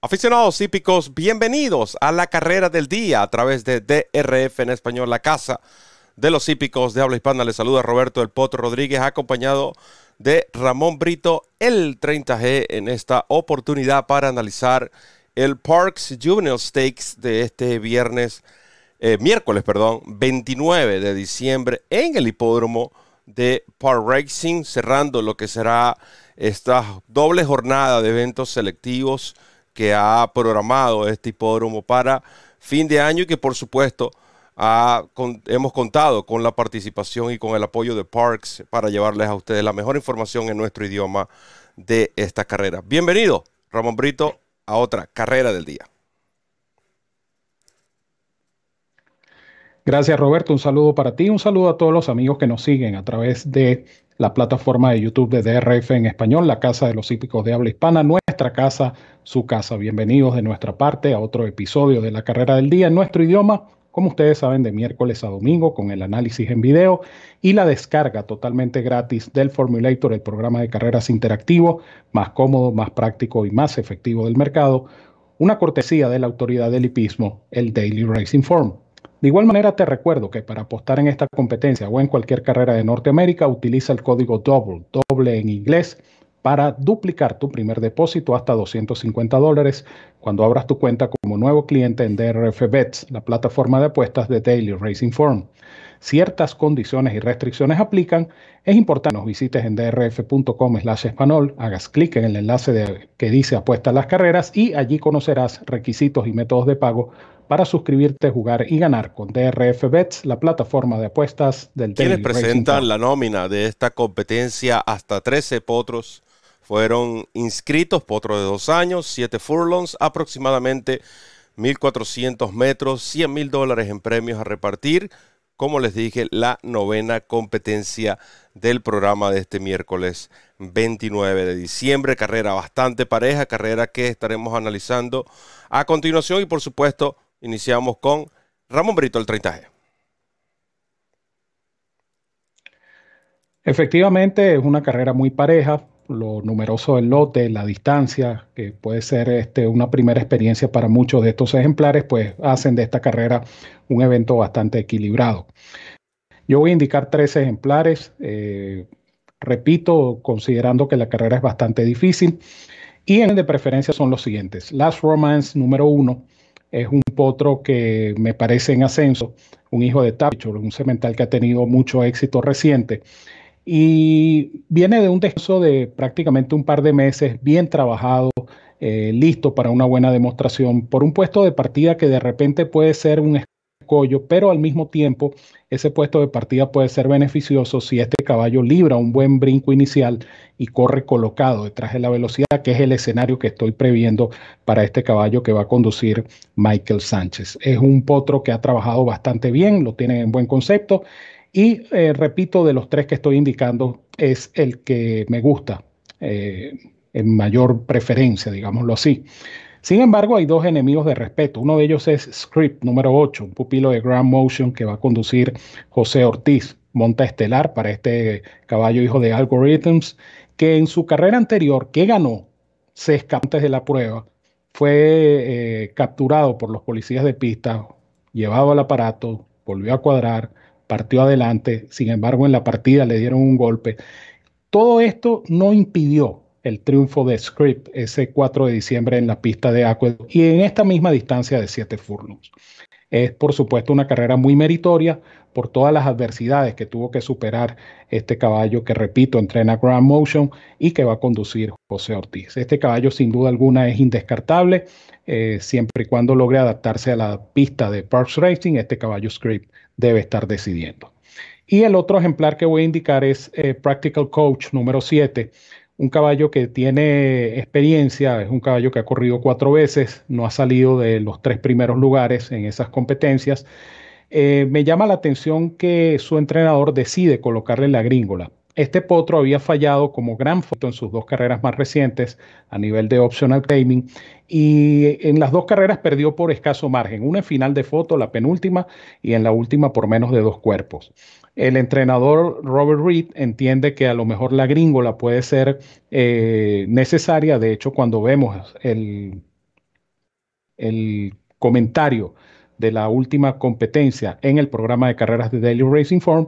Aficionados hípicos, bienvenidos a la carrera del día a través de DRF en español, la casa de los hípicos de habla hispana. Les saluda Roberto El Potro Rodríguez, acompañado de Ramón Brito, el 30G, en esta oportunidad para analizar el Parks Juvenile Stakes de este viernes, eh, miércoles, perdón, 29 de diciembre en el hipódromo de Park Racing, cerrando lo que será esta doble jornada de eventos selectivos que ha programado este hipódromo para fin de año y que por supuesto hemos contado con la participación y con el apoyo de Parks para llevarles a ustedes la mejor información en nuestro idioma de esta carrera. Bienvenido, Ramón Brito, a otra carrera del día. Gracias Roberto, un saludo para ti, un saludo a todos los amigos que nos siguen a través de la plataforma de YouTube de DRF en español, la Casa de los Hípicos de Habla Hispana, casa, su casa. Bienvenidos de nuestra parte a otro episodio de la Carrera del Día en nuestro idioma, como ustedes saben, de miércoles a domingo con el análisis en video y la descarga totalmente gratis del Formulator, el programa de carreras interactivo, más cómodo, más práctico y más efectivo del mercado, una cortesía de la autoridad del hipismo, el Daily Racing Form. De igual manera te recuerdo que para apostar en esta competencia o en cualquier carrera de Norteamérica utiliza el código DOUBLE, doble en inglés, para duplicar tu primer depósito hasta 250 dólares cuando abras tu cuenta como nuevo cliente en DRF Bets, la plataforma de apuestas de Daily Racing Form. Ciertas condiciones y restricciones aplican. Es importante que nos visites en drf.com slash español, hagas clic en el enlace que dice apuesta a las carreras y allí conocerás requisitos y métodos de pago para suscribirte, jugar y ganar con DRF Bets, la plataforma de apuestas del Quienes presentan la nómina de esta competencia, hasta 13 potros fueron inscritos, potros de dos años, 7 furlongs, aproximadamente 1.400 metros, 100 mil dólares en premios a repartir. Como les dije, la novena competencia del programa de este miércoles 29 de diciembre. Carrera bastante pareja, carrera que estaremos analizando a continuación y por supuesto Iniciamos con Ramón Brito, el 30G. Efectivamente, es una carrera muy pareja. Lo numeroso del lote, la distancia, que puede ser este, una primera experiencia para muchos de estos ejemplares, pues hacen de esta carrera un evento bastante equilibrado. Yo voy a indicar tres ejemplares. Eh, repito, considerando que la carrera es bastante difícil. Y en de preferencia son los siguientes. Last Romance número uno es un potro que me parece en ascenso, un hijo de Tapchor, un cemental que ha tenido mucho éxito reciente. Y viene de un descanso de prácticamente un par de meses, bien trabajado, eh, listo para una buena demostración, por un puesto de partida que de repente puede ser un pero al mismo tiempo ese puesto de partida puede ser beneficioso si este caballo libra un buen brinco inicial y corre colocado detrás de la velocidad, que es el escenario que estoy previendo para este caballo que va a conducir Michael Sánchez. Es un potro que ha trabajado bastante bien, lo tiene en buen concepto y eh, repito, de los tres que estoy indicando, es el que me gusta eh, en mayor preferencia, digámoslo así. Sin embargo, hay dos enemigos de respeto. Uno de ellos es Script número 8, un pupilo de Grand Motion que va a conducir José Ortiz, monta estelar para este caballo hijo de Algorithms, que en su carrera anterior, que ganó, se escapó antes de la prueba, fue eh, capturado por los policías de pista, llevado al aparato, volvió a cuadrar, partió adelante, sin embargo en la partida le dieron un golpe. Todo esto no impidió el triunfo de Script ese 4 de diciembre en la pista de Aqueduct y en esta misma distancia de 7 furlongs. Es por supuesto una carrera muy meritoria por todas las adversidades que tuvo que superar este caballo que, repito, entrena Grand Motion y que va a conducir José Ortiz. Este caballo sin duda alguna es indescartable, eh, siempre y cuando logre adaptarse a la pista de Parks Racing, este caballo Script debe estar decidiendo. Y el otro ejemplar que voy a indicar es eh, Practical Coach número 7, un caballo que tiene experiencia, es un caballo que ha corrido cuatro veces, no ha salido de los tres primeros lugares en esas competencias. Eh, me llama la atención que su entrenador decide colocarle la gringola. Este potro había fallado como gran foto en sus dos carreras más recientes a nivel de optional claiming y en las dos carreras perdió por escaso margen, una en final de foto, la penúltima, y en la última por menos de dos cuerpos. El entrenador Robert Reed entiende que a lo mejor la gringola puede ser eh, necesaria. De hecho, cuando vemos el, el comentario de la última competencia en el programa de carreras de Daily Racing Form,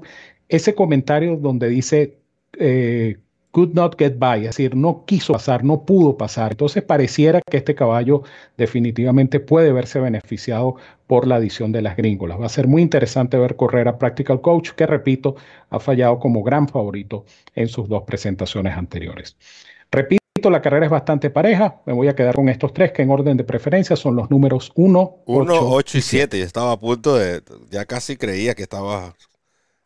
ese comentario donde dice eh, could not get by, es decir, no quiso pasar, no pudo pasar. Entonces pareciera que este caballo definitivamente puede verse beneficiado por la adición de las gringolas. Va a ser muy interesante ver correr a Practical Coach, que repito, ha fallado como gran favorito en sus dos presentaciones anteriores. Repito, la carrera es bastante pareja. Me voy a quedar con estos tres que en orden de preferencia son los números 1, 8, y 7. Estaba a punto de, ya casi creía que estaba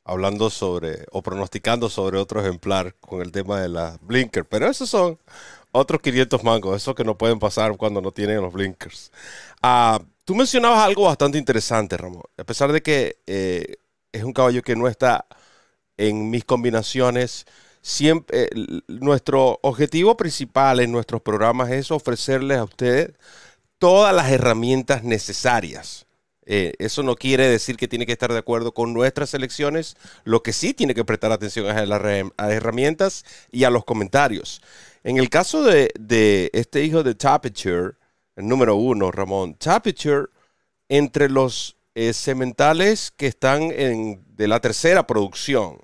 hablando sobre o pronosticando sobre otro ejemplar con el tema de la blinker. Pero esos son otros 500 mangos, esos que no pueden pasar cuando no tienen los blinkers. Ah, tú mencionabas algo bastante interesante, Ramón. A pesar de que eh, es un caballo que no está en mis combinaciones, siempre nuestro objetivo principal en nuestros programas es ofrecerles a ustedes todas las herramientas necesarias eh, eso no quiere decir que tiene que estar de acuerdo con nuestras elecciones. Lo que sí tiene que prestar atención es a las, herramientas y a los comentarios. En el caso de, este hijo de Tapiture, el número uno, Ramón, Tapiture, entre los eh, sementales que están en, de la tercera producción,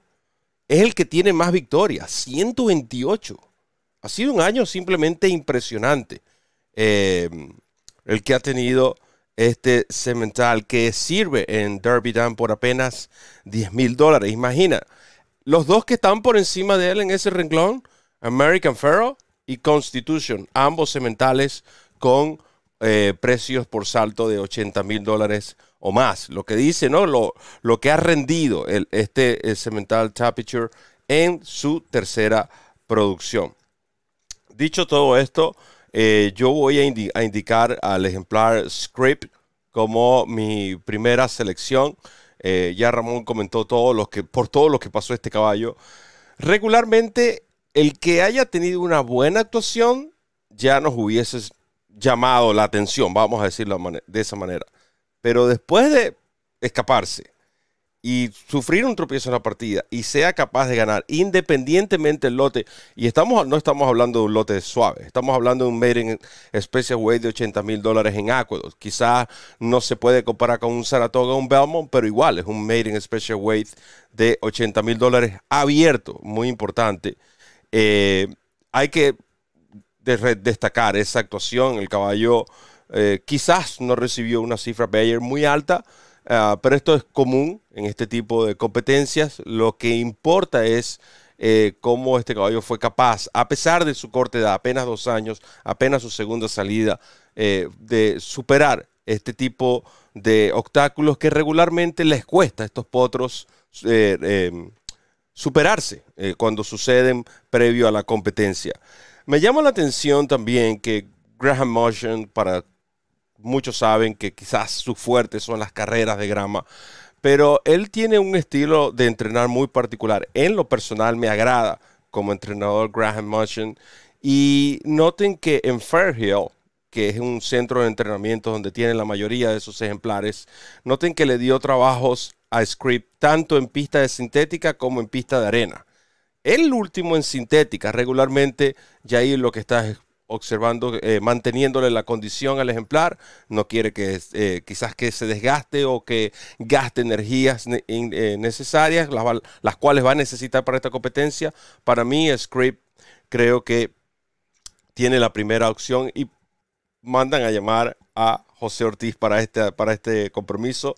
es el que tiene más victorias, 128. Ha sido un año simplemente impresionante. Eh, el que ha tenido este cemental que sirve en Derby Dam por apenas 10 mil dólares. Imagina, los dos que están por encima de él en ese renglón, American Pharaoh y Constitution, ambos cementales con eh, precios por salto de 80 mil dólares o más. Lo que dice, ¿no? Lo, lo que ha rendido el, este cemental Tapiture en su tercera producción. Dicho todo esto, eh, yo voy a, indicar al ejemplar Script como mi primera selección. Eh, ya Ramón comentó todo lo que, por todo lo que pasó este caballo. Regularmente, el que haya tenido una buena actuación ya nos hubiese llamado la atención, vamos a decirlo de esa manera. Pero después de escaparse, y sufrir un tropiezo en la partida y sea capaz de ganar independientemente del lote, y estamos, no estamos hablando de un lote suave, estamos hablando de un Made Special Weight de 80 mil dólares en Aqueduct. Quizás no se puede comparar con un Saratoga o un Belmont, pero igual es un Made in Special Weight de 80 mil dólares abierto, muy importante. Eh, hay que destacar esa actuación, el caballo eh, quizás no recibió una cifra Bayer muy alta, Ah, pero esto es común en este tipo de competencias. Lo que importa es eh, cómo este caballo fue capaz, a pesar de su corta edad, apenas dos años, apenas su segunda salida, eh, de superar este tipo de obstáculos que regularmente les cuesta a estos potros eh, superarse cuando suceden previo a la competencia. Me llama la atención también que Graham Motion, para muchos saben que quizás su fuerte son las carreras de grama, pero él tiene un estilo de entrenar muy particular. En lo personal me agrada como entrenador Graham Motion. Y noten que en Fairhill, que es un centro de entrenamiento donde tienen la mayoría de sus ejemplares, noten que le dio trabajos a Script tanto en pista de sintética como en pista de arena. El último en sintética, regularmente, ahí lo que está observando, eh, manteniéndole la condición al ejemplar, no quiere que eh, quizás que se desgaste o que gaste energías eh, necesarias, las, cuales va a necesitar para esta competencia. Para mí, Script creo que tiene la primera opción y mandan a llamar a José Ortiz para este, para este compromiso.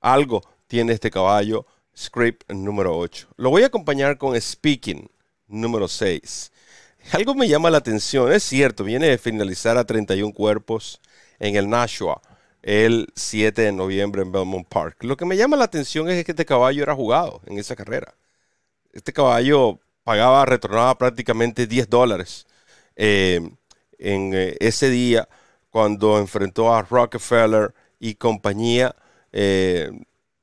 Algo tiene este caballo, Script número 8. Lo voy a acompañar con Speaking número 6. Algo me llama la atención, es cierto, viene de finalizar a 31 cuerpos en el Nashua el 7 de noviembre en Belmont Park. Lo que me llama la atención es que este caballo era jugado en esa carrera. Este caballo pagaba, retornaba prácticamente 10 dólares eh, en eh, ese día cuando enfrentó a Rockefeller y compañía. Eh,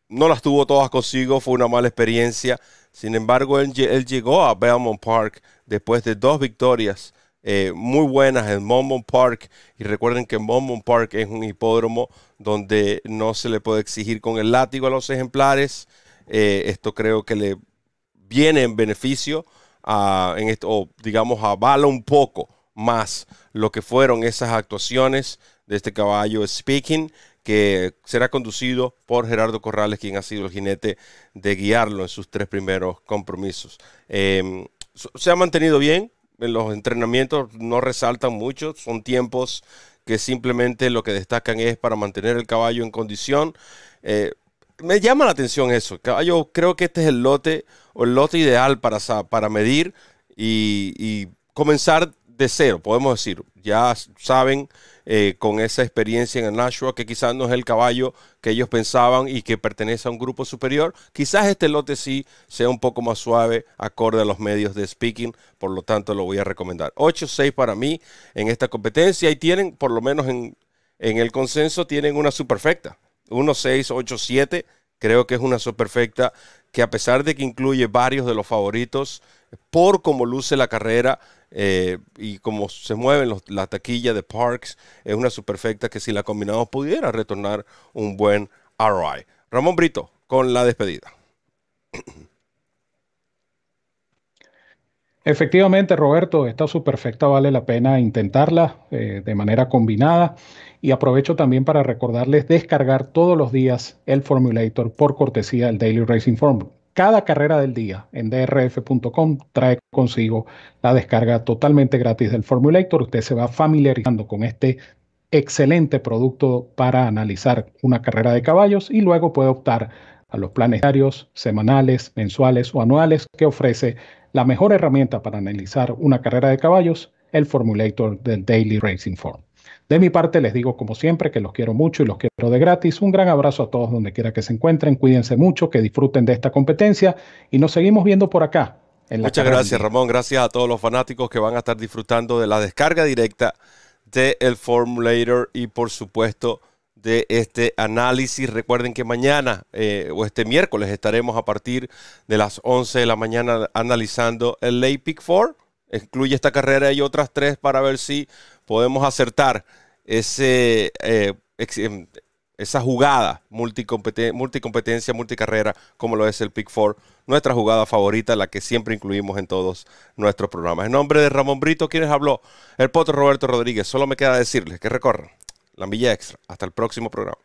no las tuvo todas consigo, fue una mala experiencia. Sin embargo, él, llegó a Belmont Park después de dos victorias eh, muy buenas en Belmont Park. Y recuerden que Belmont Park es un hipódromo donde no se le puede exigir con el látigo a los ejemplares. Eh, esto creo que le viene en beneficio, a, en esto, o digamos, avala un poco más lo que fueron esas actuaciones de este caballo Speaking, que será conducido por Gerardo Corrales, quien ha sido el jinete de guiarlo en sus tres primeros compromisos. Em, se ha mantenido bien, en los entrenamientos no resaltan mucho, son tiempos que simplemente lo que destacan es para mantener el caballo en condición. Eh, me llama la atención eso. Caballo, creo que este es el lote o el lote ideal para, para medir y, y comenzar de cero, podemos decir. Ya saben eh, con esa experiencia en el Nashua que quizás no es el caballo que ellos pensaban y que pertenece a un grupo superior. Quizás este lote sí sea un poco más suave, acorde a los medios de speaking, por lo tanto lo voy a recomendar. 8-6 para mí en esta competencia y tienen, por lo menos en, en el consenso, tienen una superfecta. 1-6, 8-7, creo que es una superfecta que a pesar de que incluye varios de los favoritos, por cómo luce la carrera, eh, y como se mueven la taquilla de Parks, es una superfecta que si la combinamos pudiera retornar un buen ROI. Ramón Brito, con la despedida. Efectivamente, Roberto, esta superfecta vale la pena intentarla eh, de manera combinada y aprovecho también para recordarles descargar todos los días el Formulator por cortesía del Daily Racing Form cada carrera del día en drf.com trae consigo la descarga totalmente gratis del Formulator. Usted se va familiarizando con este excelente producto para analizar una carrera de caballos y luego puede optar a los planes diarios, semanales, mensuales o anuales que ofrece la mejor herramienta para analizar una carrera de caballos, el Formulator del Daily Racing Form. De mi parte les digo como siempre que los quiero mucho y los quiero de gratis. Un gran abrazo a todos donde quiera que se encuentren. Cuídense mucho, que disfruten de esta competencia y nos seguimos viendo por acá. Muchas gracias Ramón, gracias a todos los fanáticos que van a estar disfrutando de la descarga directa del el Formulator y por supuesto de este análisis. Recuerden que mañana eh, o este miércoles estaremos a partir de las 11 de la mañana analizando el Late Pick 4. Incluye esta carrera y otras tres para ver si podemos acertar ese, eh, em, esa jugada multicompetencia, multicarrera, como lo es el Pick 4, nuestra jugada favorita, la que siempre incluimos en todos nuestros programas. En nombre de Ramón Brito, quienes habló, el potro Roberto Rodríguez, solo me queda decirles que recorran la milla extra. Hasta el próximo programa.